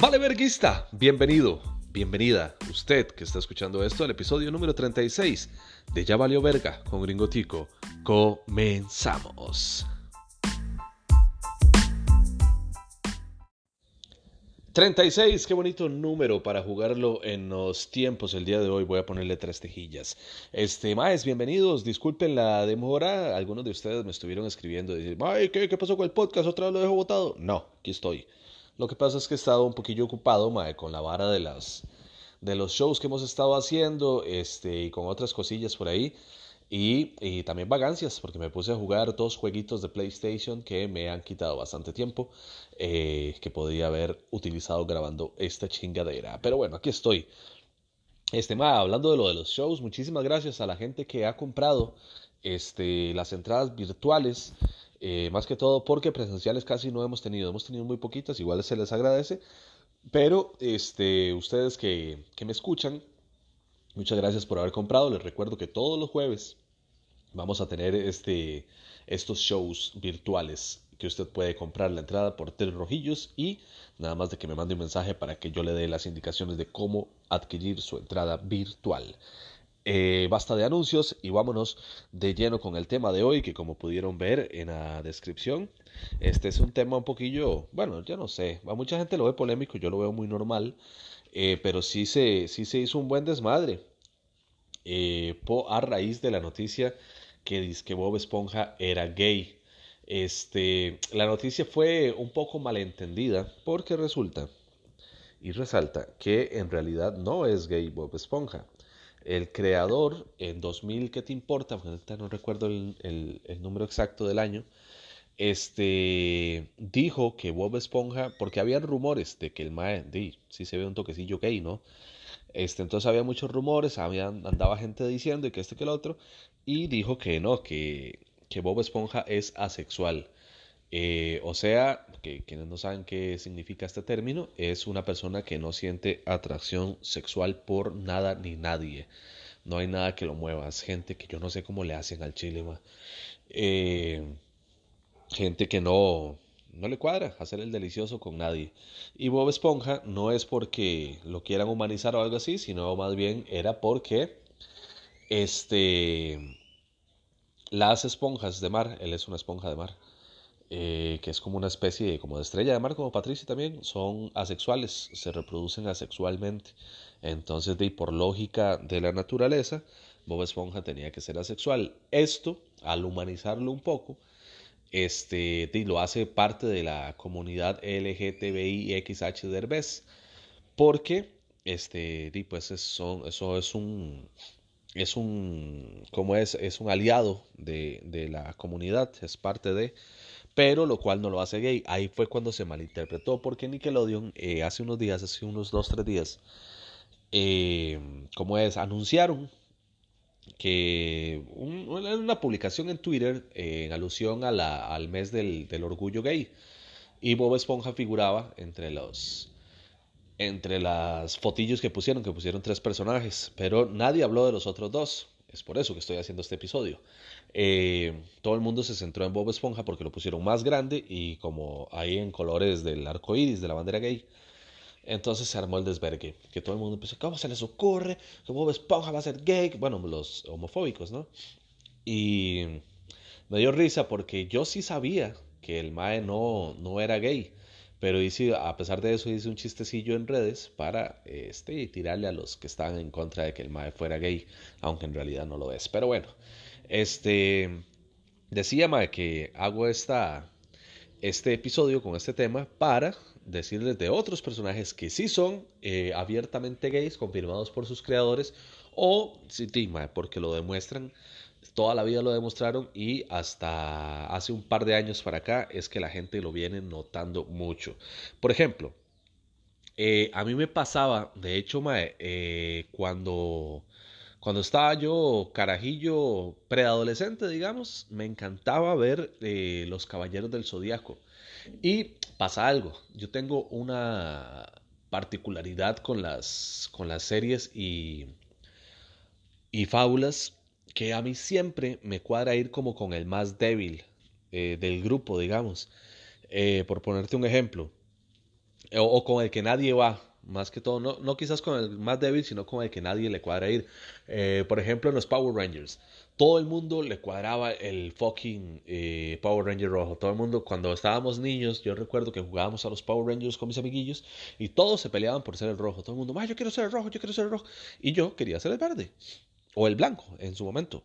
Vale, verguista, bienvenido, bienvenida, usted que está escuchando esto, al episodio número 36 de Ya Valió Verga con Gringotico. Comenzamos. 36, qué bonito número para jugarlo en los tiempos. El día de hoy voy a ponerle tres tejillas. Este, más bienvenidos. Disculpen la demora. Algunos de ustedes me estuvieron escribiendo y dicen, ay, ¿qué, ¿qué pasó con el podcast? ¿Otra vez lo dejo votado? No, aquí estoy. Lo que pasa es que he estado un poquillo ocupado, mae, con la vara de las de los shows que hemos estado haciendo, este, y con otras cosillas por ahí. Y, también vagancias, porque me puse a jugar dos jueguitos de PlayStation que me han quitado bastante tiempo, eh, que podría haber utilizado grabando esta chingadera. Pero bueno, aquí estoy. Este, ma, hablando de lo de los shows, muchísimas gracias a la gente que ha comprado este, las entradas virtuales. Eh, más que todo porque presenciales casi no hemos tenido, hemos tenido muy poquitas, igual se les agradece. Pero este, ustedes que, que me escuchan, Muchas gracias por haber comprado. Les recuerdo que todos los jueves vamos a tener este, estos shows virtuales que usted puede comprar la entrada por tres rojillos y nada más de que me mande un mensaje para que yo le dé las indicaciones de cómo adquirir su entrada virtual. Eh, basta de anuncios y vámonos de lleno con el tema de hoy que como pudieron ver en la descripción este es un tema un poquillo bueno ya no sé a mucha gente lo ve polémico yo lo veo muy normal eh, pero sí se, sí se hizo un buen desmadre eh, a raíz de la noticia que dice que Bob Esponja era gay. Este, la noticia fue un poco malentendida porque resulta y resalta que en realidad no es gay Bob Esponja. El creador en 2000, ¿qué te importa? no recuerdo el, número exacto del año. Este dijo que Bob Esponja, porque había rumores de que el Mae, sí se ve un toquecillo gay, ¿no? Este, entonces había muchos rumores, había, andaba gente diciendo y que este que el otro, y dijo que no, que, que Bob Esponja es asexual. Eh, o sea, que quienes no saben qué significa este término, es una persona que no siente atracción sexual por nada ni nadie. No hay nada que lo mueva. Es gente que yo no sé cómo le hacen al chile, eh, gente que no, no le cuadra hacer el delicioso con nadie. Y Bob Esponja no es porque lo quieran humanizar o algo así, sino más bien era porque este las esponjas de mar, él es una esponja de mar, eh, que es como una especie de, como de estrella de mar, como Patricia también, son asexuales, se reproducen asexualmente. Entonces, de, por lógica de la naturaleza, Bob Esponja tenía que ser asexual. Esto, al humanizarlo un poco, este, lo hace parte de la comunidad LGTBI XH Derbez, porque este, pues son, eso es un, es un, como es, es un aliado de, de, la comunidad, es parte de, pero lo cual no lo hace gay. Ahí fue cuando se malinterpretó, porque Nickelodeon eh, hace unos días, hace unos dos, tres días, eh, como es, anunciaron que una publicación en Twitter eh, en alusión al mes del, del, orgullo gay. Y Bob Esponja figuraba entre los entre las fotillos que pusieron, que pusieron tres personajes, pero nadie habló de los otros dos. Es por eso que estoy haciendo este episodio. Eh, todo el mundo se centró en Bob Esponja porque lo pusieron más grande y como ahí en colores del arco iris de la bandera gay. Entonces se armó el desvergue, que todo el mundo empezó, ¿cómo se les ocurre que Bob Esponja va a ser gay? Bueno, los homofóbicos, ¿no? Y me dio risa porque yo sí sabía que el Mae no, no era gay, pero hice, a pesar de eso hice un chistecillo en redes para este, tirarle a los que estaban en contra de que el Mae fuera gay, aunque en realidad no lo es. Pero bueno, este, decía Mae que hago esta, este episodio con este tema para decirles de otros personajes que sí son eh, abiertamente gays, confirmados por sus creadores, o sí, porque lo demuestran, toda la vida lo demostraron y hasta hace un par de años para acá es que la gente lo viene notando mucho. Por ejemplo, eh, a mí me pasaba, de hecho, mae, eh, cuando, cuando estaba yo carajillo preadolescente, digamos, me encantaba ver Los Caballeros del Zodíaco. Y pasa algo, yo tengo una particularidad con las, con las series y, y fábulas que a mí siempre me cuadra ir como con el más débil eh, del grupo, digamos. Eh, por ponerte un ejemplo, o, con el que nadie va, más que todo, no, no, quizás con el más débil, sino con el que nadie le cuadra ir. Eh, por ejemplo, en los Power Rangers, todo el mundo le cuadraba el fucking eh, Power Ranger rojo. Todo el mundo, cuando estábamos niños, yo recuerdo que jugábamos a los Power Rangers con mis amiguillos y todos se peleaban por ser el rojo. Todo el mundo, yo quiero ser el rojo, yo quiero ser el rojo. Y yo quería ser el verde o el blanco en su momento.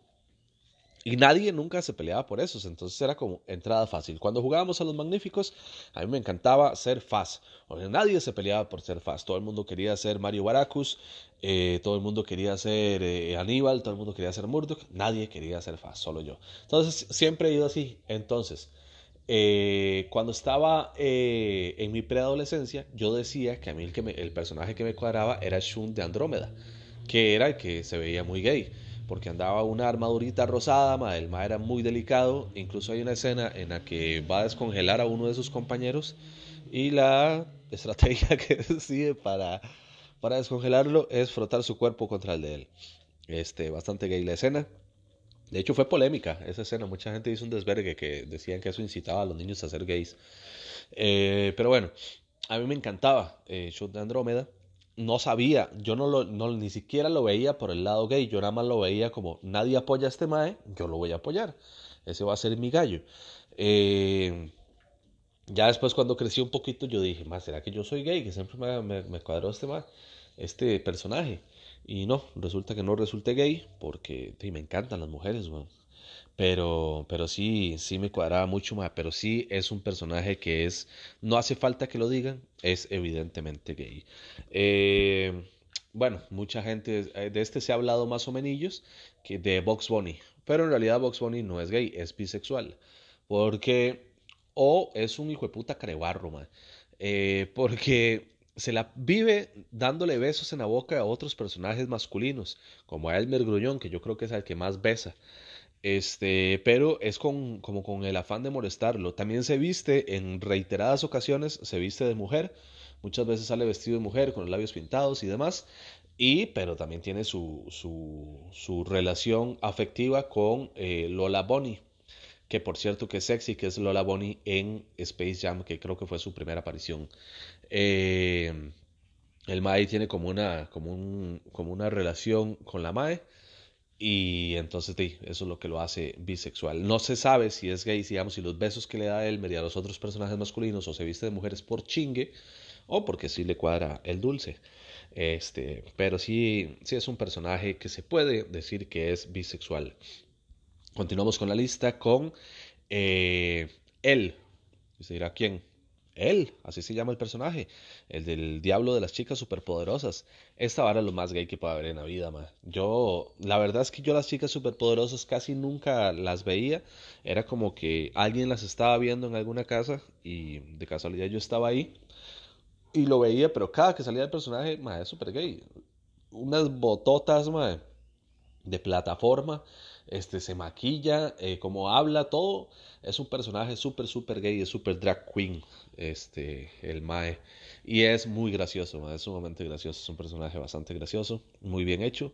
Y nadie nunca se peleaba por eso, entonces era como entrada fácil. Cuando jugábamos a los magníficos, a mí me encantaba ser Faz. nadie se peleaba por ser Faz. Todo el mundo quería ser Mario Baracus, eh, todo el mundo quería ser eh, Aníbal, todo el mundo quería ser Murdoch. Nadie quería ser Faz, solo yo. Entonces siempre he ido así. Entonces, eh, cuando estaba en mi preadolescencia, yo decía que a mí el, que el personaje que me cuadraba era Shun de Andrómeda, que era el que se veía muy gay porque andaba una armadurita rosada, el ma era muy delicado, incluso hay una escena en la que va a descongelar a uno de sus compañeros y la estrategia que decide para, para descongelarlo es frotar su cuerpo contra el de él. Este, bastante gay la escena. De hecho fue polémica esa escena, mucha gente hizo un desvergue que decían que eso incitaba a los niños a ser gays. Eh, pero bueno, a mí me encantaba eh, Shoot de Andrómeda no sabía, yo no, lo, ni siquiera lo veía por el lado gay, yo nada más lo veía como nadie apoya a este mae, yo lo voy a apoyar, ese va a ser mi gallo. Eh, ya después cuando crecí un poquito yo dije, más será que yo soy gay, que siempre me, me, cuadró este mae, este personaje. Y no, resulta que no resulté gay porque me encantan las mujeres, bueno. Pero, pero sí, sí me cuadraba mucho más. Pero sí es un personaje que es, no hace falta que lo digan, es evidentemente gay. Eh, bueno, mucha gente, eh, de este se ha hablado más o menos que de Box Bunny. Pero en realidad Box Bunny no es gay, es bisexual. Porque, o es un hijo de puta carebarro, man. Eh, porque se la vive dándole besos en la boca a otros personajes masculinos, como a Elmer Gruñón, que yo creo que es el que más besa. Este, pero es con, como con el afán de molestarlo. También se viste en reiteradas ocasiones, se viste de mujer. Muchas veces sale vestido de mujer con los labios pintados y demás. Y, pero también tiene su, su, relación afectiva con eh, Lola Bonnie, que por cierto que es sexy, que es Lola Bonnie en Space Jam, que creo que fue su primera aparición. Eh, el Mae tiene como una, como, un, como una relación con la Mae y entonces sí, eso es lo que lo hace bisexual. No se sabe si es gay, digamos, si los besos que le da él media a los otros personajes masculinos o se viste de mujeres por chingue o porque sí le cuadra el dulce. Este, pero sí, sí es un personaje que se puede decir que es bisexual. Continuamos con la lista con eh, él. se dirá quién? Él, así se llama el personaje, el del diablo de las chicas superpoderosas. Esta vara es lo más gay que puede haber en la vida, ma. Yo, la verdad es que yo las chicas superpoderosas casi nunca las veía. Era como que alguien las estaba viendo en alguna casa y de casualidad yo estaba ahí y lo veía, pero cada que salía el personaje, ma, es súper gay. Unas bototas, ma, de plataforma este, se maquilla, eh, como habla, todo. Es un personaje súper, súper gay, es súper drag queen, este, el Mae. Y es muy gracioso, es sumamente gracioso, es un personaje bastante gracioso, muy bien hecho,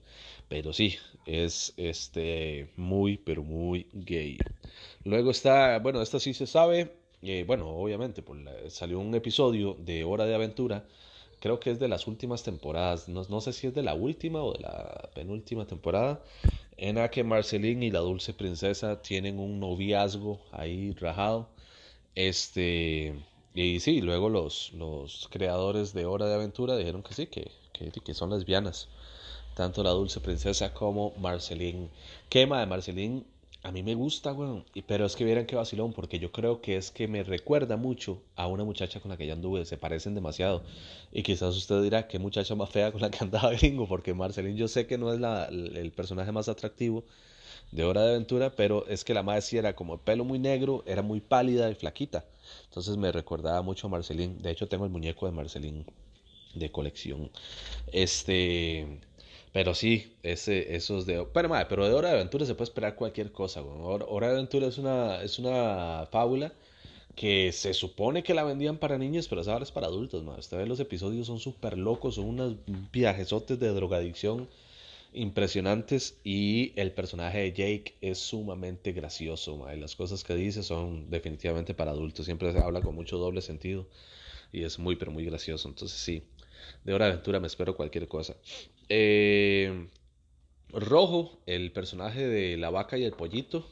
pero sí, es este, muy, pero muy gay. Luego está, bueno, esto sí se sabe, eh, bueno, obviamente, por salió un episodio de Hora de Aventura, creo que es de las últimas temporadas, no, no sé si es de la última o de la penúltima temporada, en que Marceline y la dulce princesa tienen un noviazgo ahí rajado. Este, y sí, luego los, los creadores de Hora de Aventura dijeron que sí, que, que, que son lesbianas. Tanto la dulce princesa como Marceline. Quema de Marceline a mí me gusta, weón. Pero es que vieran qué vacilón, porque yo creo que es que me recuerda mucho a una muchacha con la que ya anduve. Se parecen demasiado. Y quizás usted dirá, qué muchacha más fea con la que andaba gringo, porque Marceline yo sé que no es la, el personaje más atractivo de Hora de Aventura, pero es que la madre sí era como pelo muy negro, era muy pálida y flaquita. Entonces me recordaba mucho a Marceline. De hecho, tengo el muñeco de Marceline de colección. Este. Pero sí, ese, esos de... Pero, madre, pero de Hora de Aventura se puede esperar cualquier cosa. Hora, de Aventura es una, es una fábula que se supone que la vendían para niños, pero ahora es para adultos. Madre. Usted ve los episodios, son súper locos, son unos viajesotes de drogadicción impresionantes y el personaje de Jake es sumamente gracioso. Madre. Las cosas que dice son definitivamente para adultos, siempre se habla con mucho doble sentido. y es muy, pero muy gracioso. Entonces sí, de Hora de Aventura me espero cualquier cosa. Eh, Rojo, el personaje de la vaca y el pollito,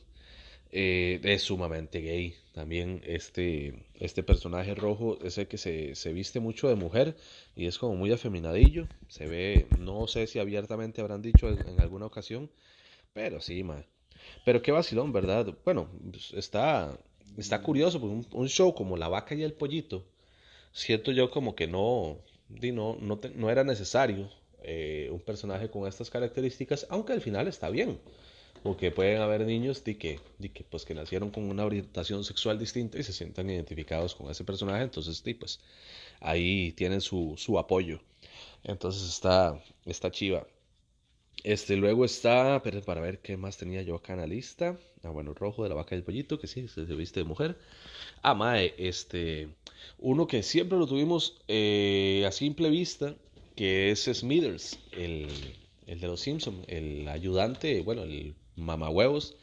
eh, es sumamente gay. También este, este personaje rojo es el que se, se, viste mucho de mujer y es como muy afeminadillo. Se ve, no sé si abiertamente habrán dicho en, alguna ocasión, pero sí, man. Pero qué vacilón, ¿verdad? Bueno, pues, está, está curioso, porque un, show como La vaca y el pollito, siento yo como que no, no, no, era necesario eh, un personaje con estas características, aunque al final está bien, porque pueden haber niños de que, de que, pues, que nacieron con una orientación sexual distinta y se sientan identificados con ese personaje, entonces pues ahí tienen su, su apoyo. Entonces está, está chiva. Este, luego está, pero para ver qué más tenía yo acá en la lista. Ah, bueno, rojo de la vaca del pollito, que sí, se, viste de mujer. Ah, mae, este, uno que siempre lo tuvimos eh, a simple vista que es Smithers, el, el de los Simpsons, el ayudante, bueno, el mamahuevos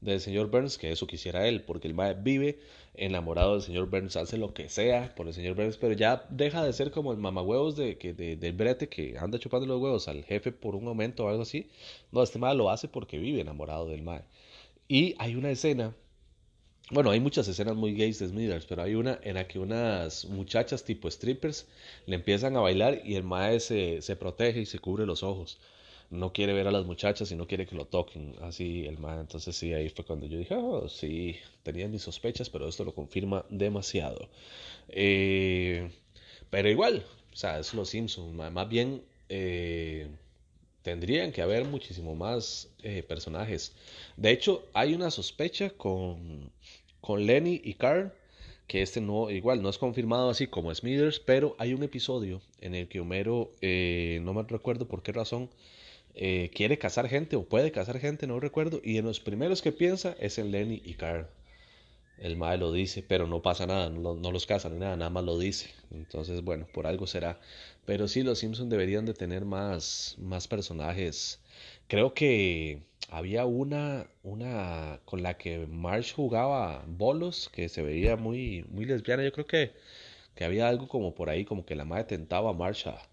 del señor Burns, que eso quisiera él, porque el mae vive enamorado del señor Burns, hace lo que sea por el señor Burns, pero ya deja de ser como el mamahuevos de, que, de, del brete que anda chupando los huevos al jefe por un momento o algo así. No, este mae lo hace porque vive enamorado del mae. Y hay una escena bueno, hay muchas escenas muy gays de Smithers, pero hay una en la que unas muchachas tipo strippers le empiezan a bailar y el mae se protege y se cubre los ojos. No quiere ver a las muchachas y no quiere que lo toquen. Así el mae. Entonces sí, ahí fue cuando yo dije, oh, sí, tenía mis sospechas, pero esto lo confirma demasiado. Eh, pero igual, o sea, es los Simpsons. Más bien, eh, tendrían que haber muchísimo más eh, personajes. De hecho, hay una sospecha con con Lenny y Carl, que este no, igual no es confirmado así como Smithers, pero hay un episodio en el que Homero, eh, no me recuerdo por qué razón, eh, quiere casar gente o puede casar gente, no recuerdo, y en los primeros que piensa es en Lenny y Carl. El mae lo dice, pero no pasa nada, no, los casan ni nada, nada más lo dice. Entonces, bueno, por algo será. Pero sí, los Simpsons deberían de tener más, más personajes. Creo que había una, una con la que Marsh jugaba bolos que se veía muy, muy lesbiana. Yo creo que, que había algo como por ahí, como que la madre tentaba a Marsh a,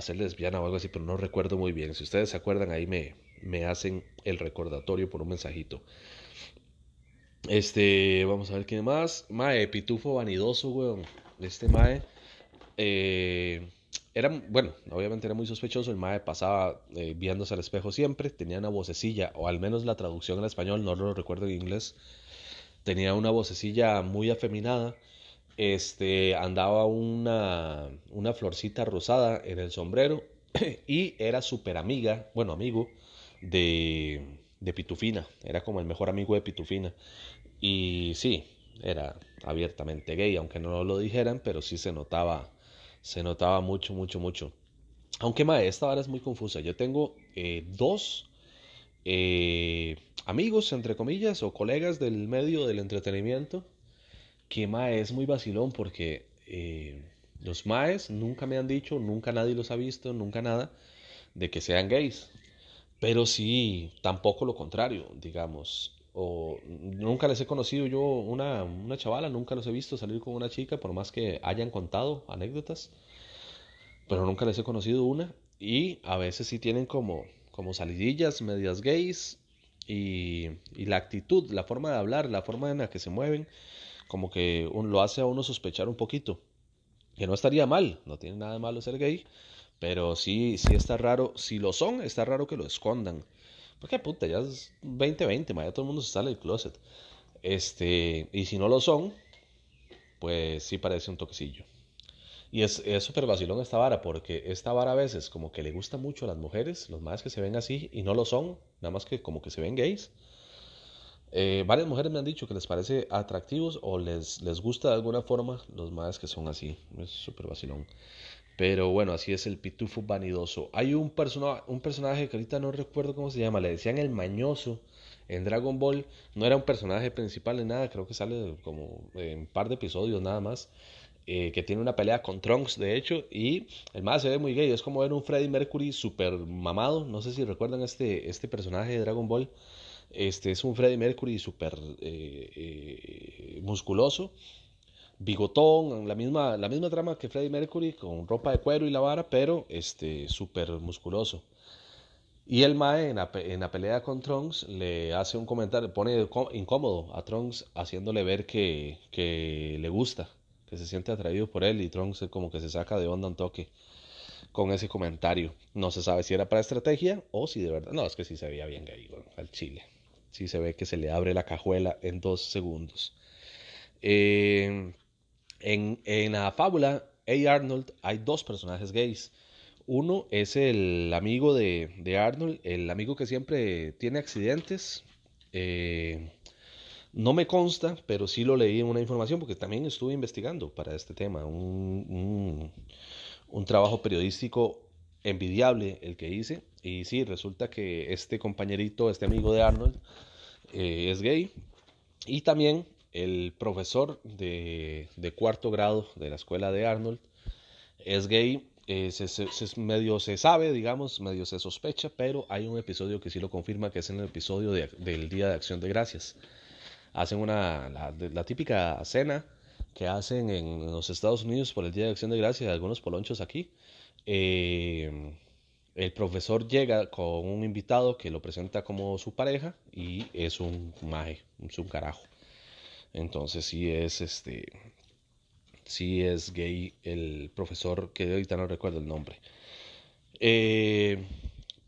ser lesbiana o algo así, pero no recuerdo muy bien. Si ustedes se acuerdan, ahí me, me hacen el recordatorio por un mensajito. Este, vamos a ver quién más. Mae, Pitufo Vanidoso, weón. Este Mae. Eh, era, bueno, obviamente era muy sospechoso, el mae pasaba eh, viéndose al espejo siempre, tenía una vocecilla, o al menos la traducción al español, no lo recuerdo en inglés, tenía una vocecilla muy afeminada, este, andaba una, una florcita rosada en el sombrero y era súper amiga, bueno, amigo de, de Pitufina, era como el mejor amigo de Pitufina. Y sí, era abiertamente gay, aunque no lo dijeran, pero sí se notaba se notaba mucho, mucho, mucho. Aunque, mae, esta vara es muy confusa. Yo tengo eh, dos eh, amigos, entre comillas, o colegas del medio del entretenimiento, que, mae, es muy vacilón porque eh, los maes nunca me han dicho, nunca nadie los ha visto, nunca nada, de que sean gays. Pero sí, tampoco lo contrario, digamos. O nunca les he conocido yo una, una chavala, nunca los he visto salir con una chica, por más que hayan contado anécdotas pero nunca les he conocido una. Y a veces sí tienen como, como salidillas, medias gays. Y, y la actitud, la forma de hablar, la forma en la que se mueven, como que lo hace a uno sospechar un poquito. Que no estaría mal, no tiene nada de malo ser gay. Pero sí, sí está raro. Si lo son, está raro que lo escondan. Porque puta, ya es 2020, ya todo el mundo se sale del closet. Este, y si no lo son, pues sí parece un toquecillo. Y es súper vacilón esta vara, porque esta vara a veces como que le gusta mucho a las mujeres, los más que se ven así, y no lo son, nada más que como que se ven gays. Eh, varias mujeres me han dicho que les parece atractivos o les, les gusta de alguna forma los más que son así. Es súper vacilón. Pero bueno, así es el pitufo vanidoso. Hay un, persona, un personaje que ahorita no recuerdo cómo se llama, le decían el mañoso en Dragon Ball. No era un personaje principal ni nada, creo que sale como en un par de episodios nada más. Eh, que tiene una pelea con Trunks, de hecho, y el más se ve muy gay, es como ver un Freddie Mercury super mamado, no sé si recuerdan este, este personaje de Dragon Ball, este es un Freddie Mercury super eh, eh, musculoso, bigotón, la misma, la misma trama que Freddie Mercury, con ropa de cuero y la vara, pero este, súper musculoso. Y el Mae en la, pelea con Trunks le hace un comentario, pone incómodo a Trunks haciéndole ver que, que le gusta, que se siente atraído por él y Trunks como que se saca de onda un toque con ese comentario. No se sabe si era para estrategia o si de verdad. No, es que sí se veía bien gay, al chile. Sí se ve que se le abre la cajuela en dos segundos. Eh, en, en la fábula A. Arnold hay dos personajes gays. Uno es el amigo de, de Arnold, el amigo que siempre tiene accidentes. Eh, no me consta, pero sí lo leí en una información porque también estuve investigando para este tema. Un, un, trabajo periodístico envidiable el que hice. Y sí, resulta que este compañerito, este amigo de Arnold, eh, es gay. Y también el profesor de, cuarto grado de la escuela de Arnold es gay. Eh, medio se sabe, digamos, medio se sospecha, pero hay un episodio que sí lo confirma, que es en el episodio del Día de Acción de Gracias. Hacen una, la, típica cena que hacen en los Estados Unidos por el Día de Acción de Gracias, algunos polonchos aquí. Eh, el profesor llega con un invitado que lo presenta como su pareja y es un maje, un carajo. Entonces sí es este sí es gay el profesor que ahorita no recuerdo el nombre. Eh,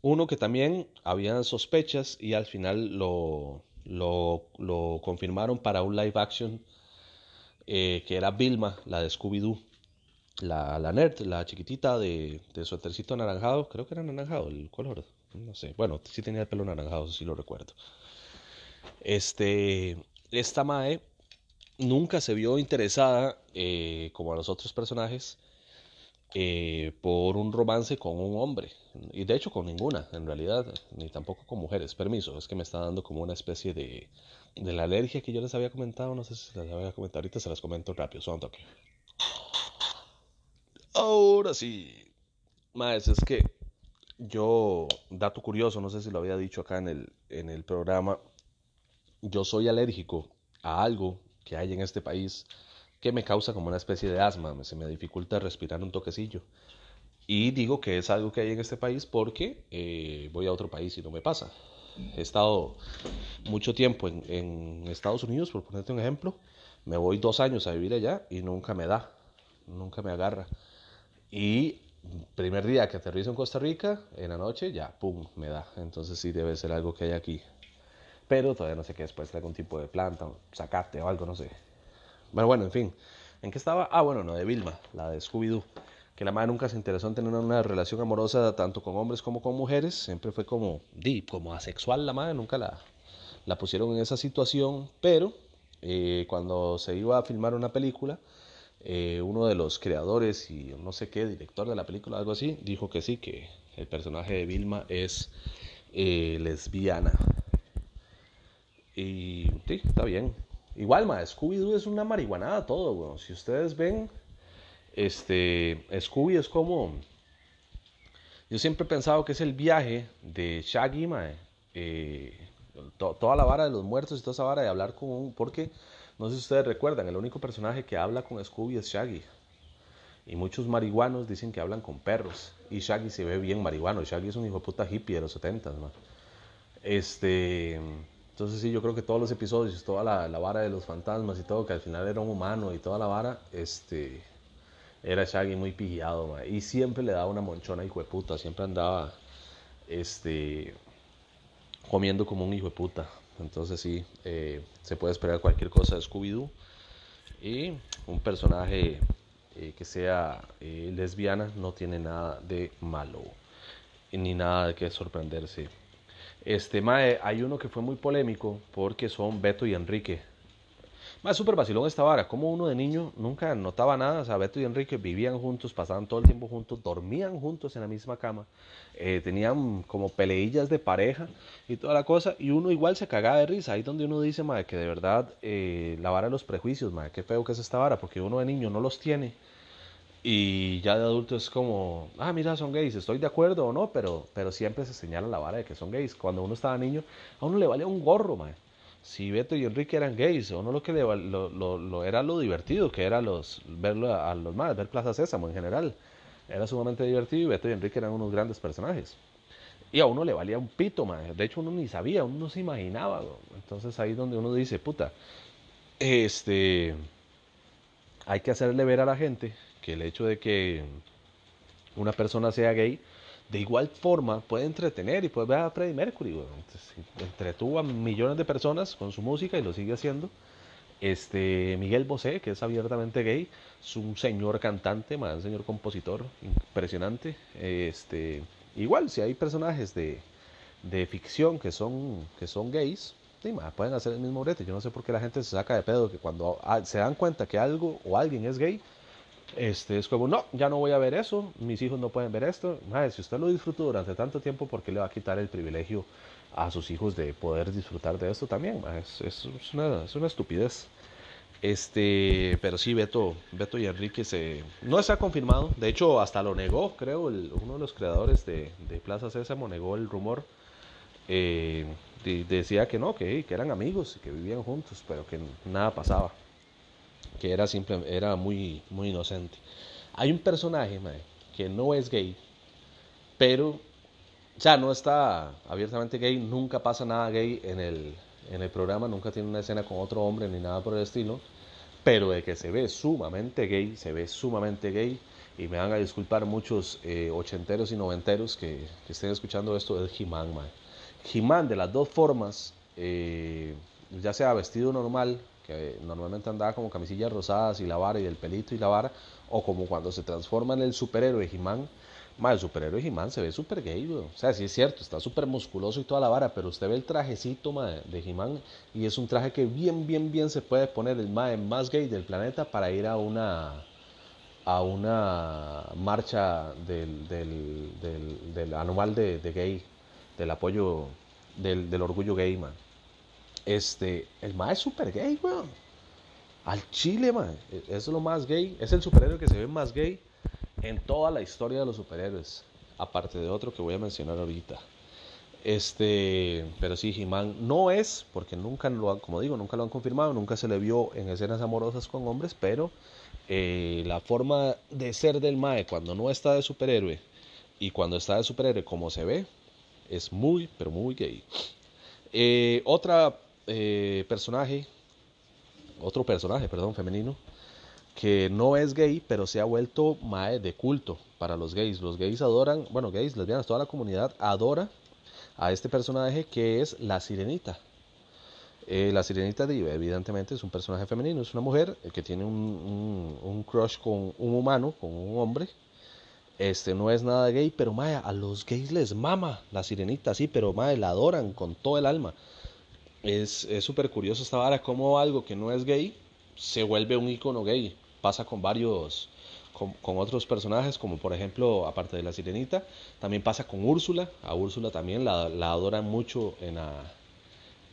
uno que también había sospechas y al final lo, lo, confirmaron para un live action eh, que era Vilma, la de Scooby-Doo. La, la, nerd, la chiquitita de, de suétercito anaranjado, creo que era anaranjado el color, no sé, bueno, sí tenía el pelo anaranjado, sí lo recuerdo. Este, esta Mae nunca se vio interesada, eh, como a los otros personajes, eh, por un romance con un hombre. Y de hecho con ninguna, en realidad, ni tampoco con mujeres. Permiso, es que me está dando como una especie de, de la alergia que yo les había comentado. No sé si les había comentado, ahorita se las comento rápido, son toque. Ahora sí. Más, es que yo, dato curioso, no sé si lo había dicho acá en el, en el programa, yo soy alérgico a algo que hay en este país que me causa como una especie de asma, se me dificulta respirar un toquecillo. Y digo que es algo que hay en este país porque eh, voy a otro país y no me pasa. He estado mucho tiempo en, en, Estados Unidos, por ponerte un ejemplo. Me voy dos años a vivir allá y nunca me da, nunca me agarra. Y primer día que aterrizo en Costa Rica, en la noche, ya, pum, me da. Entonces sí debe ser algo que hay aquí pero todavía no sé qué después, algún tipo de planta, o zacate o algo, no sé. Bueno, bueno, en fin. ¿En qué estaba? Ah, bueno, no, de Vilma, la de Scooby-Doo. Que la madre nunca se interesó en tener una relación amorosa tanto con hombres como con mujeres. Siempre fue como, di, como asexual la madre, nunca la, la pusieron en esa situación. Pero eh, cuando se iba a filmar una película, eh, uno de los creadores y no sé qué, director de la película, algo así, dijo que sí, que el personaje de Vilma es eh, lesbiana. Y sí, está bien. Igual, ma, Scooby-Doo es una marihuanada todo, weón. Si ustedes ven, este, Scooby es como... Yo siempre he pensado que es el viaje de Shaggy, ma, eh, toda la vara de los muertos y toda esa vara de hablar con un... Porque, no sé si ustedes recuerdan, el único personaje que habla con Scooby es Shaggy. Y muchos marihuanos dicen que hablan con perros. Y Shaggy se ve bien marihuano. Shaggy es un hijo de puta hippie de los 70, ma. Este... Entonces sí, yo creo que todos los episodios, toda la, la, vara de los fantasmas y todo, que al final era un humano y toda la vara, este, era Shaggy muy pillado, y siempre le daba una monchona hijo de puta, siempre andaba, este, comiendo como un hijo de puta. Entonces sí, eh, se puede esperar cualquier cosa de Scooby-Doo y un personaje eh, que sea eh, lesbiana no tiene nada de malo ni nada de que sorprenderse. Este, mae, hay uno que fue muy polémico porque son Beto y Enrique. Más súper vacilón esta vara. Como uno de niño nunca notaba nada. O sea, Beto y Enrique vivían juntos, pasaban todo el tiempo juntos, dormían juntos en la misma cama. Eh, tenían como peleillas de pareja y toda la cosa. Y uno igual se cagaba de risa. Ahí donde uno dice, madre, que de verdad eh, la vara de los prejuicios, madre, qué feo que es esta vara. Porque uno de niño no los tiene. Y ya de adulto es como, ah, mira, son gays, estoy de acuerdo o no, pero, pero siempre se señala la vara de que son gays. Cuando uno estaba niño, a uno le valía un gorro, mae. Si Beto y Enrique eran gays, o no lo que le, lo, lo, era lo divertido, que era los verlo a, los más, ver Plaza Sésamo en general. Era sumamente divertido y Beto y Enrique eran unos grandes personajes. Y a uno le valía un pito, man. De hecho, uno ni sabía, uno no se imaginaba. Entonces ahí es donde uno dice, puta, este, hay que hacerle ver a la gente que el hecho de que una persona sea gay, de igual forma puede entretener y puede ver a Freddie Mercury. entretuvo a millones de personas con su música y lo sigue haciendo. Este Miguel Bosé, que es abiertamente gay, es un señor cantante, más un señor compositor impresionante. Este, igual, si hay personajes de, de ficción que son, que son gays, pueden hacer el mismo brete. Yo no sé por qué la gente se saca de pedo que cuando se dan cuenta que algo o alguien es gay, este, es como, no, ya no voy a ver eso, mis hijos no pueden ver esto. si usted lo disfrutó durante tanto tiempo, ¿por qué le va a quitar el privilegio a sus hijos de poder disfrutar de esto también? Es, es, una, es, una, estupidez. Este, pero sí, Beto, Beto y Enrique se, no ha confirmado. De hecho, hasta lo negó, creo, uno de los creadores de, de Plaza Sésamo negó el rumor. Eh, decía que no, que, que eran amigos que vivían juntos, pero que nada pasaba que era, simple, era muy, muy inocente. Hay un personaje que no es gay, pero, o sea, no está abiertamente gay, nunca pasa nada gay en el, en el programa, nunca tiene una escena con otro hombre ni nada por el estilo, pero de que se ve sumamente gay, se ve sumamente gay, y me van a disculpar muchos eh, ochenteros y noventeros que, estén escuchando esto, es He-Man, He-Man de las dos formas, eh, ya sea vestido normal que normalmente andaba como camisillas rosadas y la vara y el pelito y la vara, o como cuando se transforma en el superhéroe He-Man, el superhéroe He-Man se ve súper gay, O sea, sí es cierto, está súper musculoso y toda la vara, pero usted ve el trajecito de He-Man y es un traje que bien, bien, bien se puede poner el más gay del planeta para ir a una a una marcha del, del, del, anual de, gay, del apoyo del orgullo gay, man. Este, el más es super gay, weón. Al chile, man. E, es lo más gay. Es el superhéroe que se ve más gay en toda la historia de los superhéroes. Aparte de otro que voy a mencionar ahorita. Este, pero sí, He-Man no es, porque nunca lo han, como digo, nunca lo han confirmado, nunca se le vio en escenas amorosas con hombres, pero eh, la forma de ser del Mae cuando no está de superhéroe y cuando está de superhéroe como se ve, es muy, pero muy gay. Eh, otra eh, personaje, otro personaje, perdón, femenino, que no es gay, pero se ha vuelto mae de culto para los gays. Los gays adoran, bueno, gays, lesbianas, toda la comunidad adora a este personaje que es la sirenita. Eh, la sirenita, evidentemente, es un personaje femenino, es una mujer que tiene un, un, crush con un humano, con un hombre. Este no es nada gay, pero mae, a los gays les mama la sirenita, sí, pero mae, la adoran con todo el alma es súper curioso esta vara, como algo que no es gay se vuelve un icono gay. Pasa con varios, con, otros personajes, como por ejemplo, aparte de la sirenita, también pasa con Úrsula. A Úrsula también la, la adoran mucho en la,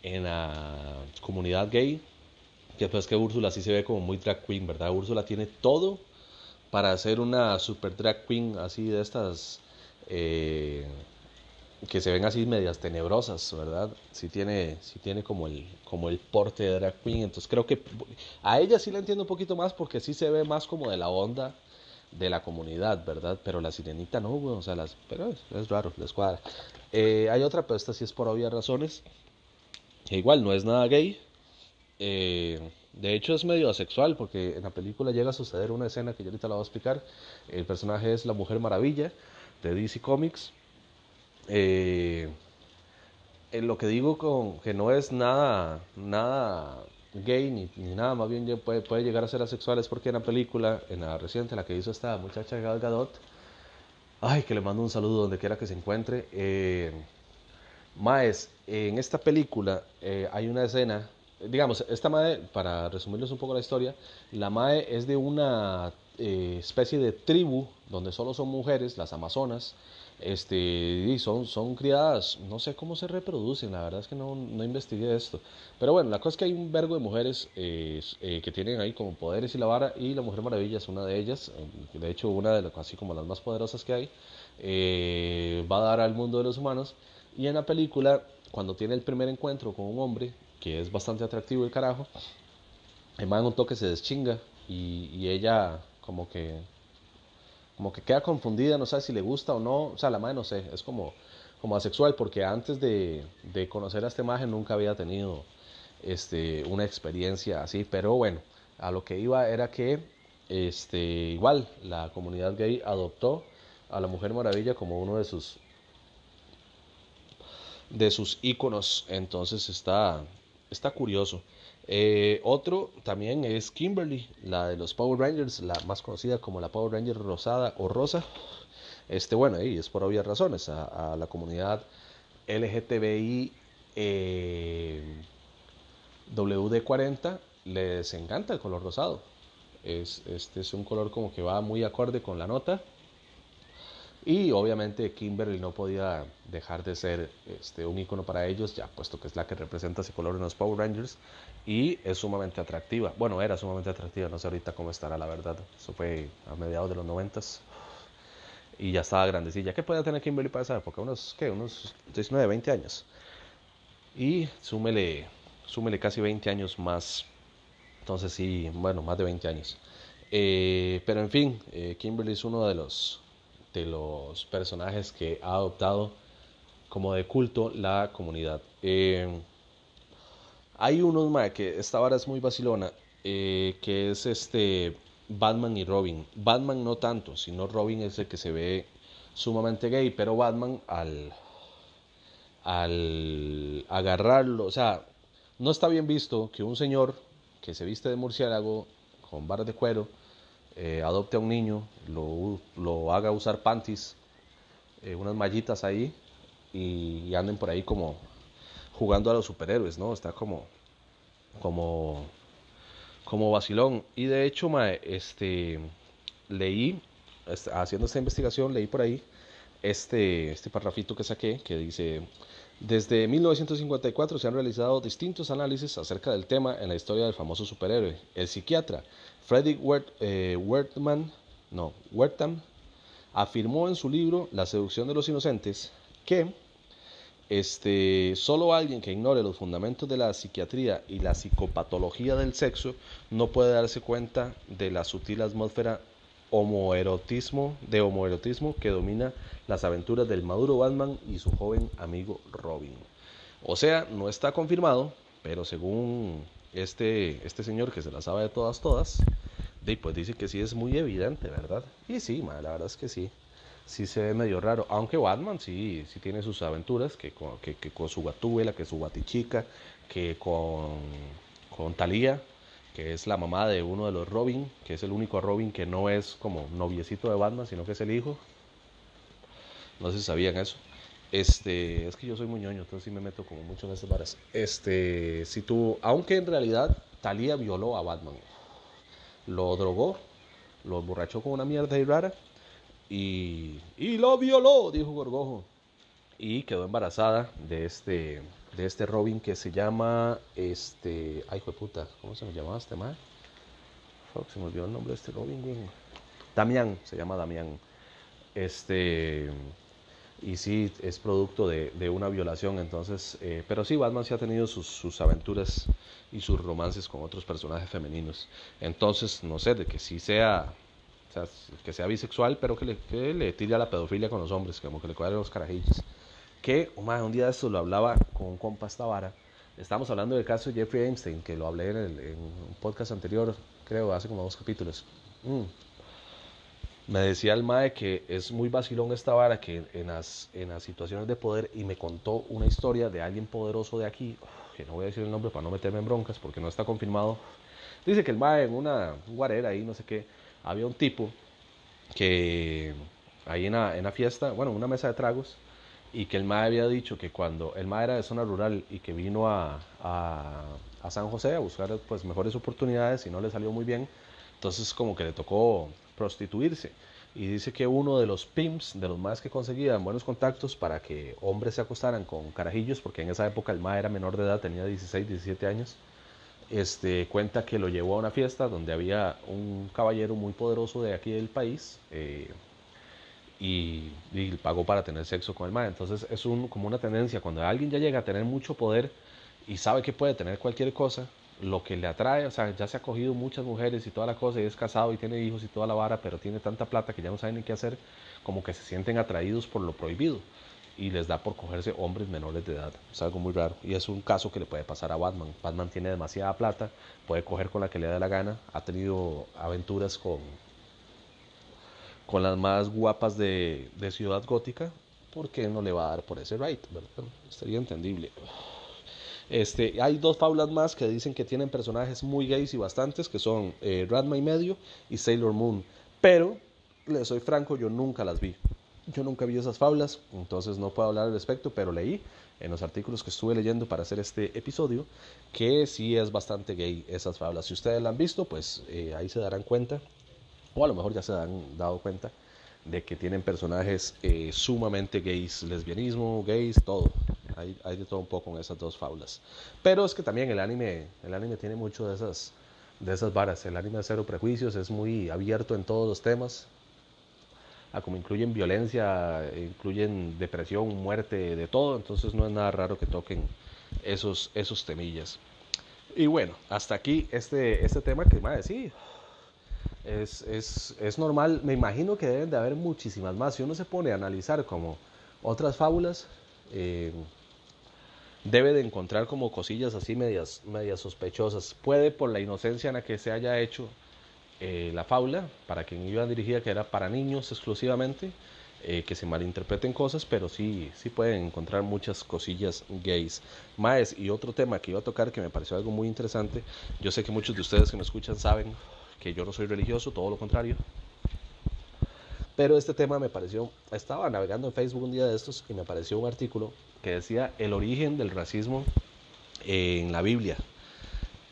en la comunidad gay. Que pues que Úrsula sí se ve como muy drag queen, ¿verdad? Úrsula tiene todo para ser una super drag queen así de estas. Eh, que se ven así medias tenebrosas, ¿verdad? Sí tiene, sí tiene como, el, como el porte de drag queen, entonces creo que a ella sí la entiendo un poquito más porque sí se ve más como de la onda de la comunidad, ¿verdad? Pero la sirenita no, o sea, las, pero es, raro, les cuadra. Eh, hay otra, pero esta sí es por obvias razones, igual no es nada gay, eh, de hecho es medio asexual porque en la película llega a suceder una escena que yo ahorita la voy a explicar, el personaje es la Mujer Maravilla de DC Comics, eh, lo que digo con que no es nada, nada gay ni, nada, más bien puede, puede, llegar a ser asexual, es porque en la película, en la reciente, la que hizo esta muchacha Gal Gadot, ay, que le mando un saludo donde quiera que se encuentre. Eh, Maes, en esta película eh, hay una escena, digamos, esta Mae, para resumirles un poco la historia, la Mae es de una eh, especie de tribu donde solo son mujeres, las amazonas, este, son, son criadas, no sé cómo se reproducen, la verdad es que no, no investigué esto. Pero bueno, la cosa es que hay un vergo de mujeres eh, eh, que tienen ahí como poderes y la vara, y la Mujer Maravilla es una de ellas, eh, de hecho una de las, así como las más poderosas que hay, va a dar al mundo de los humanos. Y en la película, cuando tiene el primer encuentro con un hombre, que es bastante atractivo el carajo. El mae en un toque se deschinga y, y ella como que como que queda confundida, no sabe si le gusta o no, o sea, la madre no sé, es como, como asexual, porque antes de, de conocer a esta imagen nunca había tenido este, una experiencia así, pero bueno, a lo que iba era que este, igual la comunidad gay adoptó a la Mujer Maravilla como uno de sus de sus íconos, entonces está, está curioso. Eh, otro también es Kimberly, la de los Power Rangers, la más conocida como la Power Ranger rosada o rosa. Este, bueno, y es por obvias razones, a, la comunidad LGTBI eh, WD40 les encanta el color rosado. Es, este es un color como que va muy acorde con la nota. Y obviamente Kimberly no podía dejar de ser este, un icono para ellos, ya puesto que es la que representa ese color en los Power Rangers. Y es sumamente atractiva. Bueno, era sumamente atractiva, no sé ahorita cómo estará la verdad. Eso fue a mediados de los noventas. Y ya estaba grandecilla. ¿Qué podía tener Kimberly para esa época? Unos, ¿qué? Unos 19, 20 años. Y súmele, súmele casi 20 años más. Entonces sí, bueno, más de 20 años. Eh, pero en fin, eh, Kimberly es uno de los de los personajes que ha adoptado como de culto la comunidad. Eh, hay unos más que esta vara es muy vacilona, eh, que es este Batman y Robin. Batman no tanto, sino Robin es el que se ve sumamente gay, pero Batman al al agarrarlo, o sea, no está bien visto que un señor que se viste de murciélago con barras de cuero eh, adopte a un niño, lo, lo haga usar panties, eh, unas mallitas ahí y, anden por ahí como jugando a los superhéroes, ¿no? Está como, como, como vacilón. Y de hecho, este, leí, haciendo esta investigación, leí por ahí este, este parrafito que saqué que dice, desde 1954 se han realizado distintos análisis acerca del tema en la historia del famoso superhéroe. El psiquiatra Frederick eh, Wertman, no, Wertham afirmó en su libro La seducción de los inocentes que este, solo alguien que ignore los fundamentos de la psiquiatría y la psicopatología del sexo no puede darse cuenta de la sutil atmósfera homoerotismo, de homoerotismo que domina las aventuras del maduro Batman y su joven amigo Robin. O sea, no está confirmado, pero según este, este señor que se la sabe de todas, todas, pues dice que sí es muy evidente, ¿verdad? Y sí, la verdad es que sí, sí se ve medio raro, aunque Batman sí, sí tiene sus aventuras, que con, que, con su gatúbela, que su que con, con Thalía, que es la mamá de uno de los Robin, que es el único Robin que no es como noviecito de Batman, sino que es el hijo. No sé si sabían eso. Este, es que yo soy muy entonces sí me meto como mucho en esas varas. Este, si tú, aunque en realidad Talía violó a Batman, lo drogó, lo emborrachó con una mierda y rara y, y lo violó, dijo Gorgojo. Y quedó embarazada de este, de este Robin que se llama, este, ay, hijo de puta, ¿cómo se me llamaba este man? Fuck, se me olvidó el nombre de este Robin, Damián, se llama Damián. Este, y sí es producto de, de una violación, entonces, eh, pero sí, Batman sí ha tenido sus, sus, aventuras y sus romances con otros personajes femeninos, entonces, no sé, de que sí sea, o sea que sea bisexual, pero que le, que le tire a la pedofilia con los hombres, como que le cuadre los carajillos, que oh, un día de esto lo hablaba con un compa esta vara, estamos hablando del caso de Jeffrey Einstein, que lo hablé en un podcast anterior, creo, hace como dos capítulos. Mm me decía el mae que es muy vacilón esta vara que en las, en las situaciones de poder y me contó una historia de alguien poderoso de aquí, que no voy a decir el nombre para no meterme en broncas porque no está confirmado. Dice que el mae en una guarera ahí, no sé qué, había un tipo que ahí en la, en la fiesta, bueno, en una mesa de tragos, y que el mae había dicho que cuando el mae era de zona rural y que vino a, a, San José a buscar pues mejores oportunidades y no le salió muy bien, entonces como que le tocó prostituirse. Y dice que uno de los pimps, de los más que conseguían buenos contactos para que hombres se acostaran con carajillos, porque en esa época el ma era menor de edad, tenía 16, 17 años, este, cuenta que lo llevó a una fiesta donde había un caballero muy poderoso de aquí del país eh, y, pagó para tener sexo con el ma. Entonces es un, como una tendencia, cuando alguien ya llega a tener mucho poder y sabe que puede tener cualquier cosa, lo que le atrae, o sea, ya se ha cogido muchas mujeres y toda la cosa, y es casado y tiene hijos y toda la vara, pero tiene tanta plata que ya no saben ni qué hacer, como que se sienten atraídos por lo prohibido y les da por cogerse hombres menores de edad. Es algo muy raro y es un caso que le puede pasar a Batman. Batman tiene demasiada plata, puede coger con la que le dé la gana, ha tenido aventuras con, con las más guapas de, Ciudad Gótica, ¿por qué no le va a dar por ese right? Sería entendible. Este, hay dos fábulas más que dicen que tienen personajes muy gays y bastantes, que son eh, y medio y Sailor Moon. Pero, le soy franco, yo nunca las vi. Yo nunca vi esas fábulas, entonces no puedo hablar al respecto, pero leí en los artículos que estuve leyendo para hacer este episodio que sí es bastante gay esas fábulas. Si ustedes la han visto, pues eh, ahí se darán cuenta, o a lo mejor ya se han dado cuenta, de que tienen personajes eh, sumamente gays, lesbianismo, gays, todo. Hay, hay, de todo un poco en esas dos fábulas. Pero es que también el anime, el anime tiene mucho de esas, de esas varas. El anime de cero prejuicios es muy abierto en todos los temas. A como incluyen violencia, incluyen depresión, muerte, de todo. Entonces no es nada raro que toquen esos, esos temillas. Y bueno, hasta aquí este, este tema que, madre, sí, es, es, es, normal, me imagino que deben de haber muchísimas más. Si uno se pone a analizar como otras fábulas, eh, debe de encontrar como cosillas así medias, medias sospechosas. Puede por la inocencia en la que se haya hecho eh, la fábula, para quien iba dirigida, que era para niños exclusivamente, eh, que se malinterpreten cosas, pero sí, sí pueden encontrar muchas cosillas gays. Más, y otro tema que iba a tocar que me pareció algo muy interesante, yo sé que muchos de ustedes que me escuchan saben que yo no soy religioso, todo lo contrario. Pero este tema me pareció, estaba navegando en Facebook un día de estos y me apareció un artículo que decía el origen del racismo en la Biblia.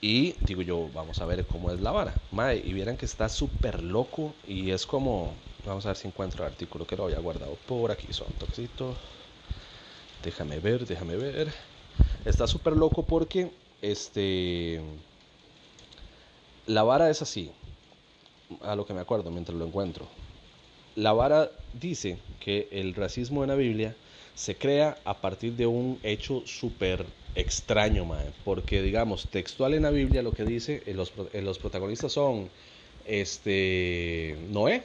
Y digo yo, vamos a ver cómo es la vara. Mae, y vieran que está súper loco y es como, vamos a ver si encuentro el artículo que lo había guardado por aquí, son toxito. Déjame ver, déjame ver. Está súper loco porque este la vara es así, a lo que me acuerdo mientras lo encuentro. La vara dice que el racismo en la Biblia se crea a partir de un hecho súper extraño, mae, porque digamos, textual en la Biblia lo que dice, eh, los, eh, los protagonistas son este Noé,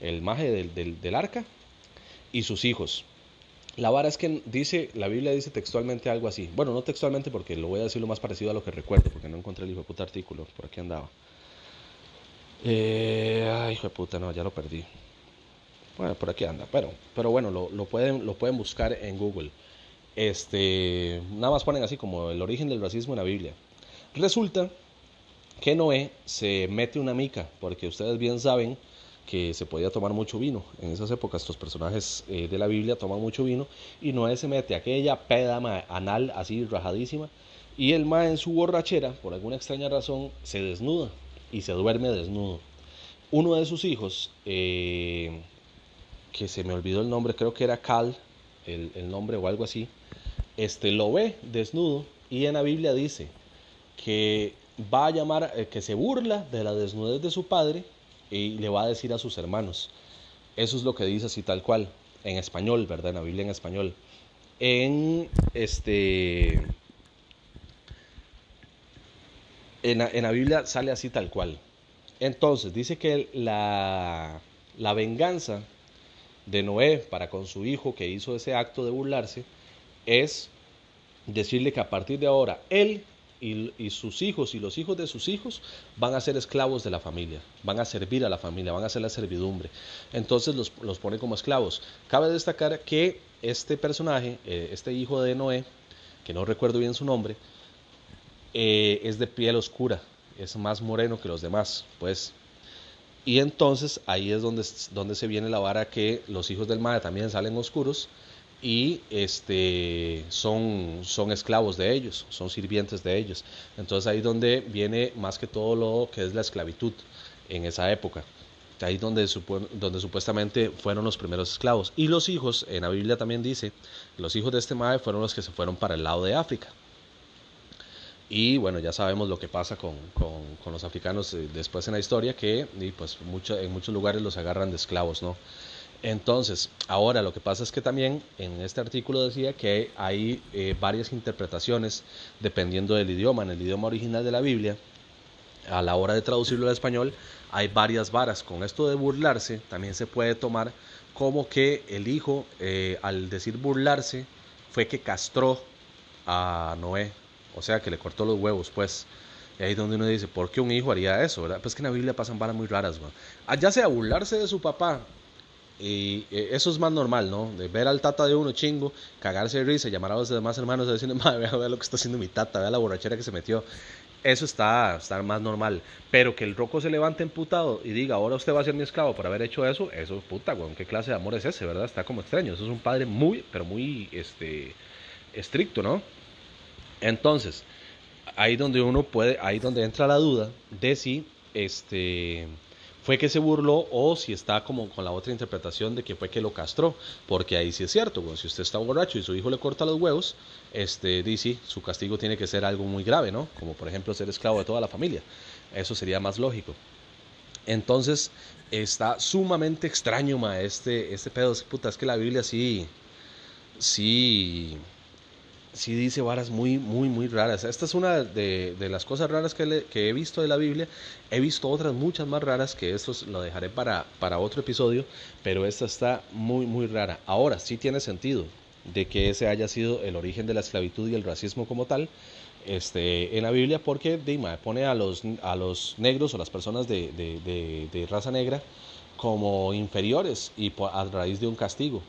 el maje del, del, del arca, y sus hijos. La vara es que dice, la Biblia dice textualmente algo así. Bueno, no textualmente porque lo voy a decir lo más parecido a lo que recuerdo, porque no encontré el hijo de puta artículo, por aquí andaba. Eh, ay, hijo de puta, no, ya lo perdí. Bueno, por aquí anda, pero, pero bueno, lo, lo, pueden, lo pueden buscar en Google. Este, nada más ponen así como el origen del racismo en la Biblia. Resulta que Noé se mete una mica, porque ustedes bien saben que se podía tomar mucho vino. En esas épocas los personajes eh, de la Biblia toman mucho vino y Noé se mete aquella peda anal así rajadísima y el ma en su borrachera, por alguna extraña razón, se desnuda y se duerme desnudo. Uno de sus hijos, eh, que se me olvidó el nombre, creo que era Cal, el, el nombre o algo así, este lo ve desnudo y en la Biblia dice que va a llamar, eh, que se burla de la desnudez de su padre y le va a decir a sus hermanos. Eso es lo que dice así tal cual, en español, ¿verdad? En la Biblia en español. En este. En la, en la Biblia sale así tal cual. Entonces, dice que la, la venganza de Noé para con su hijo que hizo ese acto de burlarse es decirle que a partir de ahora él y, sus hijos y los hijos de sus hijos van a ser esclavos de la familia, van a servir a la familia, van a hacer la servidumbre. Entonces los, los pone como esclavos. Cabe destacar que este personaje, eh, este hijo de Noé, que no recuerdo bien su nombre, eh, es de piel oscura, es más moreno que los demás, pues. Y entonces ahí es donde, donde se viene la vara que los hijos del Mae también salen oscuros y este, son, son esclavos de ellos, son sirvientes de ellos. Entonces ahí donde viene más que todo lo que es la esclavitud en esa época. Ahí donde, donde supuestamente fueron los primeros esclavos. Y los hijos, en la Biblia también dice, los hijos de este Mae fueron los que se fueron para el lado de África. Y bueno, ya sabemos lo que pasa con, con, con los africanos eh, después en la historia, que y pues mucho, en muchos lugares los agarran de esclavos, ¿no? Entonces, ahora lo que pasa es que también en este artículo decía que hay eh, varias interpretaciones dependiendo del idioma. En el idioma original de la Biblia, a la hora de traducirlo al español, hay varias varas. Con esto de burlarse, también se puede tomar como que el hijo, eh, al decir burlarse, fue que castró a Noé. O sea, que le cortó los huevos, pues. Y ahí es donde uno dice, ¿por qué un hijo haría eso? Pues que en la Biblia pasan varas muy raras, man. Ah, ya sea burlarse de su papá y eh, eso es más normal, ¿no? De ver al tata de uno chingo, cagarse de risa, llamar a los demás hermanos y decirle, madre, vea, lo que está haciendo mi tata, vea la borrachera que se metió. Eso está, está más normal. Pero que el roco se levante emputado y diga, ahora usted va a ser mi esclavo por haber hecho eso, eso, puta, weón, ¿qué clase de amor es ese, verdad? Está como extraño. Eso es un padre muy, pero muy, este, estricto, ¿no? Entonces, ahí donde uno puede, ahí donde entra la duda de si, este fue que se burló o si está como con la otra interpretación de que fue que lo castró, porque ahí sí es cierto, si usted está borracho y su hijo le corta los huevos, este, dice, su castigo tiene que ser algo muy grave, ¿no? Como por ejemplo ser esclavo de toda la familia. Eso sería más lógico. Entonces, está sumamente extraño, ma, este, este pedo. Es que la Biblia sí, sí, sí dice varas muy, muy, muy raras. Esta es una de, las cosas raras que, he visto de la Biblia. He visto otras muchas más raras que esto lo dejaré para, para otro episodio, pero esta está muy, muy rara. Ahora, sí tiene sentido de que ese haya sido el origen de la esclavitud y el racismo como tal este, en la Biblia, porque Dima pone a los, a los negros o las personas de, de, raza negra como inferiores y a raíz de un castigo.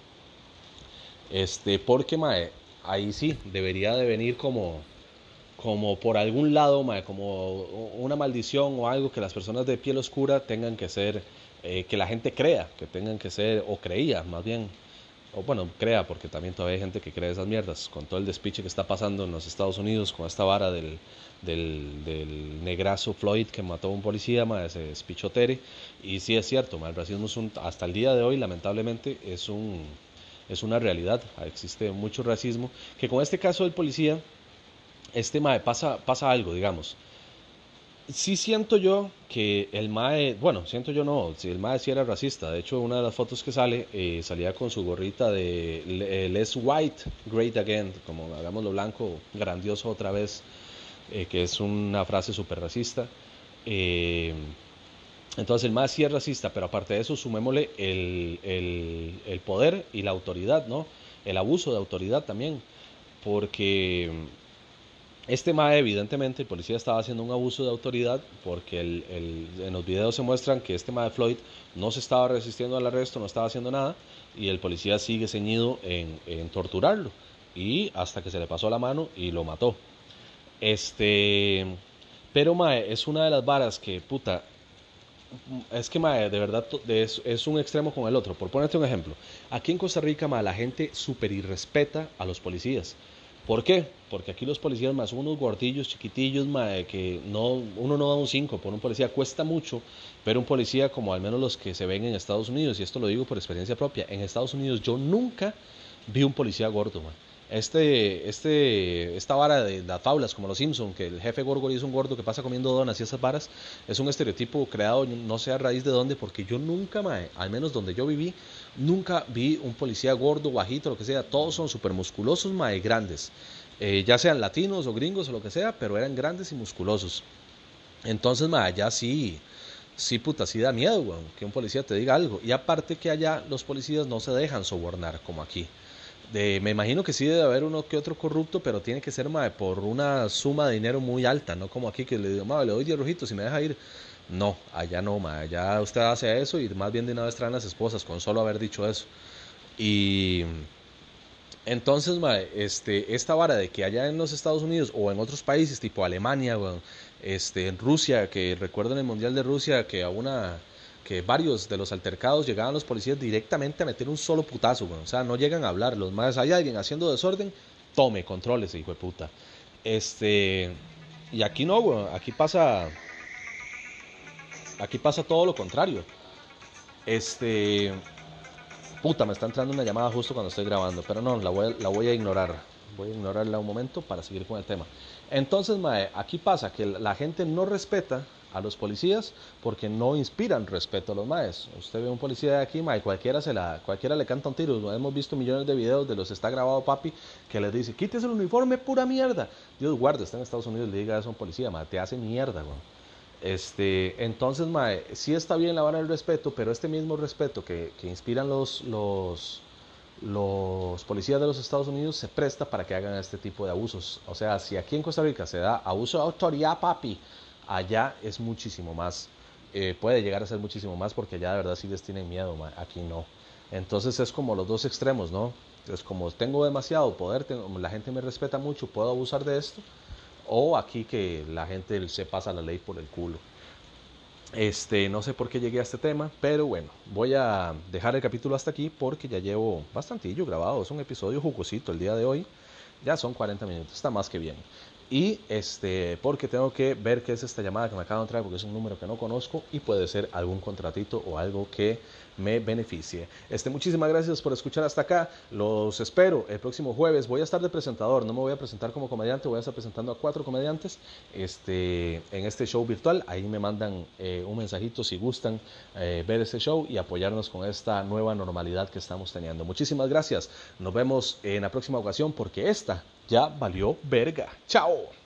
Este, porque mae, ahí sí, debería de venir como, como por algún lado, como una maldición o algo que las personas de piel oscura tengan que ser, eh, que la gente crea, que tengan que ser, o creía más bien, o bueno, crea, porque también todavía hay gente que cree esas mierdas, con todo el despiche que está pasando en los Estados Unidos, con esta vara del, del, negrazo Floyd que mató a un policía, ese despichotere, y sí es cierto, el racismo es un, hasta el día de hoy, lamentablemente, es un es una realidad, existe mucho racismo, que con este caso del policía, este MAE pasa, pasa algo, digamos. Sí siento yo que el MAE, bueno, siento yo no, si el MAE sí era racista, de hecho una de las fotos que sale eh, salía con su gorrita de Less White, Great Again, como hagámoslo blanco, grandioso otra vez, eh, que es una frase súper racista. Eh, entonces el más sí es racista, pero aparte de eso sumémosle el, el, poder y la autoridad, ¿no? El abuso de autoridad también, porque este MAE evidentemente el policía estaba haciendo un abuso de autoridad porque el, en los videos se muestran que este MAE Floyd no se estaba resistiendo al arresto, no estaba haciendo nada y el policía sigue ceñido en, torturarlo y hasta que se le pasó la mano y lo mató. Este, pero Mae es una de las varas que, puta, es que, de verdad, es, un extremo con el otro. Por ponerte un ejemplo, aquí en Costa Rica, la gente super irrespeta a los policías. ¿Por qué? Porque aquí los policías más son unos gordillos, chiquitillos, que no, uno no da un 5 por un policía, cuesta mucho, pero un policía como al menos los que se ven en Estados Unidos, y esto lo digo por experiencia propia, en Estados Unidos yo nunca vi un policía gordo, este, este, esta vara de las faulas, como los Simpson, que el jefe Gorgory es un gordo que pasa comiendo donas y esas varas, es un estereotipo creado no sé a raíz de dónde, porque yo nunca, al menos donde yo viví, nunca vi un policía gordo, bajito, lo que sea, todos son súper musculosos, mae, grandes, eh, ya sean latinos o gringos o lo que sea, pero eran grandes y musculosos. Entonces, mae, allá sí, sí, puta, sí da miedo, que un policía te diga algo. Y aparte que allá los policías no se dejan sobornar como aquí me imagino que sí debe haber uno que otro corrupto, pero tiene que ser por una suma de dinero muy alta, no como aquí que le digo, le doy 10 rojitos y me deja ir. No, allá no, ma, allá usted hace eso y más bien de una vez las esposas con solo haber dicho eso. Y entonces, ma, este, esta vara de que allá en los Estados Unidos o en otros países tipo Alemania, este, en Rusia, que recuerdo en el Mundial de Rusia que a una que varios de los altercados llegaban los policías directamente a meter un solo putazo, O sea, no llegan a hablar. Los más, hay alguien haciendo desorden, tome, controles, hijo de puta. Este, y aquí no, güey. Aquí pasa, aquí pasa todo lo contrario. Este, puta, me está entrando una llamada justo cuando estoy grabando, pero no, la voy, la voy a ignorar. voy a ignorarla un momento para seguir con el tema. Entonces, mae, aquí pasa que la gente no respeta a los policías porque no inspiran respeto a los maes. Usted ve un policía de aquí, mae, cualquiera, se la, cualquiera le canta un tiro. Hemos visto millones de videos de los está grabado papi que les dice, quítese el uniforme, pura mierda. Dios guarde, está en Estados Unidos, le diga eso a un policía, mae, te hace mierda. Este, entonces, mae, sí está bien la vara del respeto, pero este mismo respeto que, que inspiran los, los, los policías de los Estados Unidos se presta para que hagan este tipo de abusos. O sea, si aquí en Costa Rica se da abuso de autoridad, papi, allá es muchísimo más. Eh, puede llegar a ser muchísimo más porque allá de verdad sí les tienen miedo, aquí no. Entonces es como los dos extremos, ¿no? Es como tengo demasiado poder, la gente me respeta mucho, puedo abusar de esto. O aquí que la gente se pasa la ley por el culo. Este, no sé por qué llegué a este tema, pero bueno, voy a dejar el capítulo hasta aquí porque ya llevo bastantillo grabado. Es un episodio jugosito el día de hoy. Ya son 40 minutos, está más que bien. Y este, porque tengo que ver qué es esta llamada que me acaban de entrar, porque es un número que no conozco y puede ser algún contratito o algo que me beneficie. Este, muchísimas gracias por escuchar hasta acá. Los espero el próximo jueves. Voy a estar de presentador, no me voy a presentar como comediante, voy a estar presentando a cuatro comediantes este, en este show virtual. Ahí me mandan eh, un mensajito si gustan eh, ver este show y apoyarnos con esta nueva normalidad que estamos teniendo. Muchísimas gracias. Nos vemos en la próxima ocasión porque esta ya valió verga. Chao.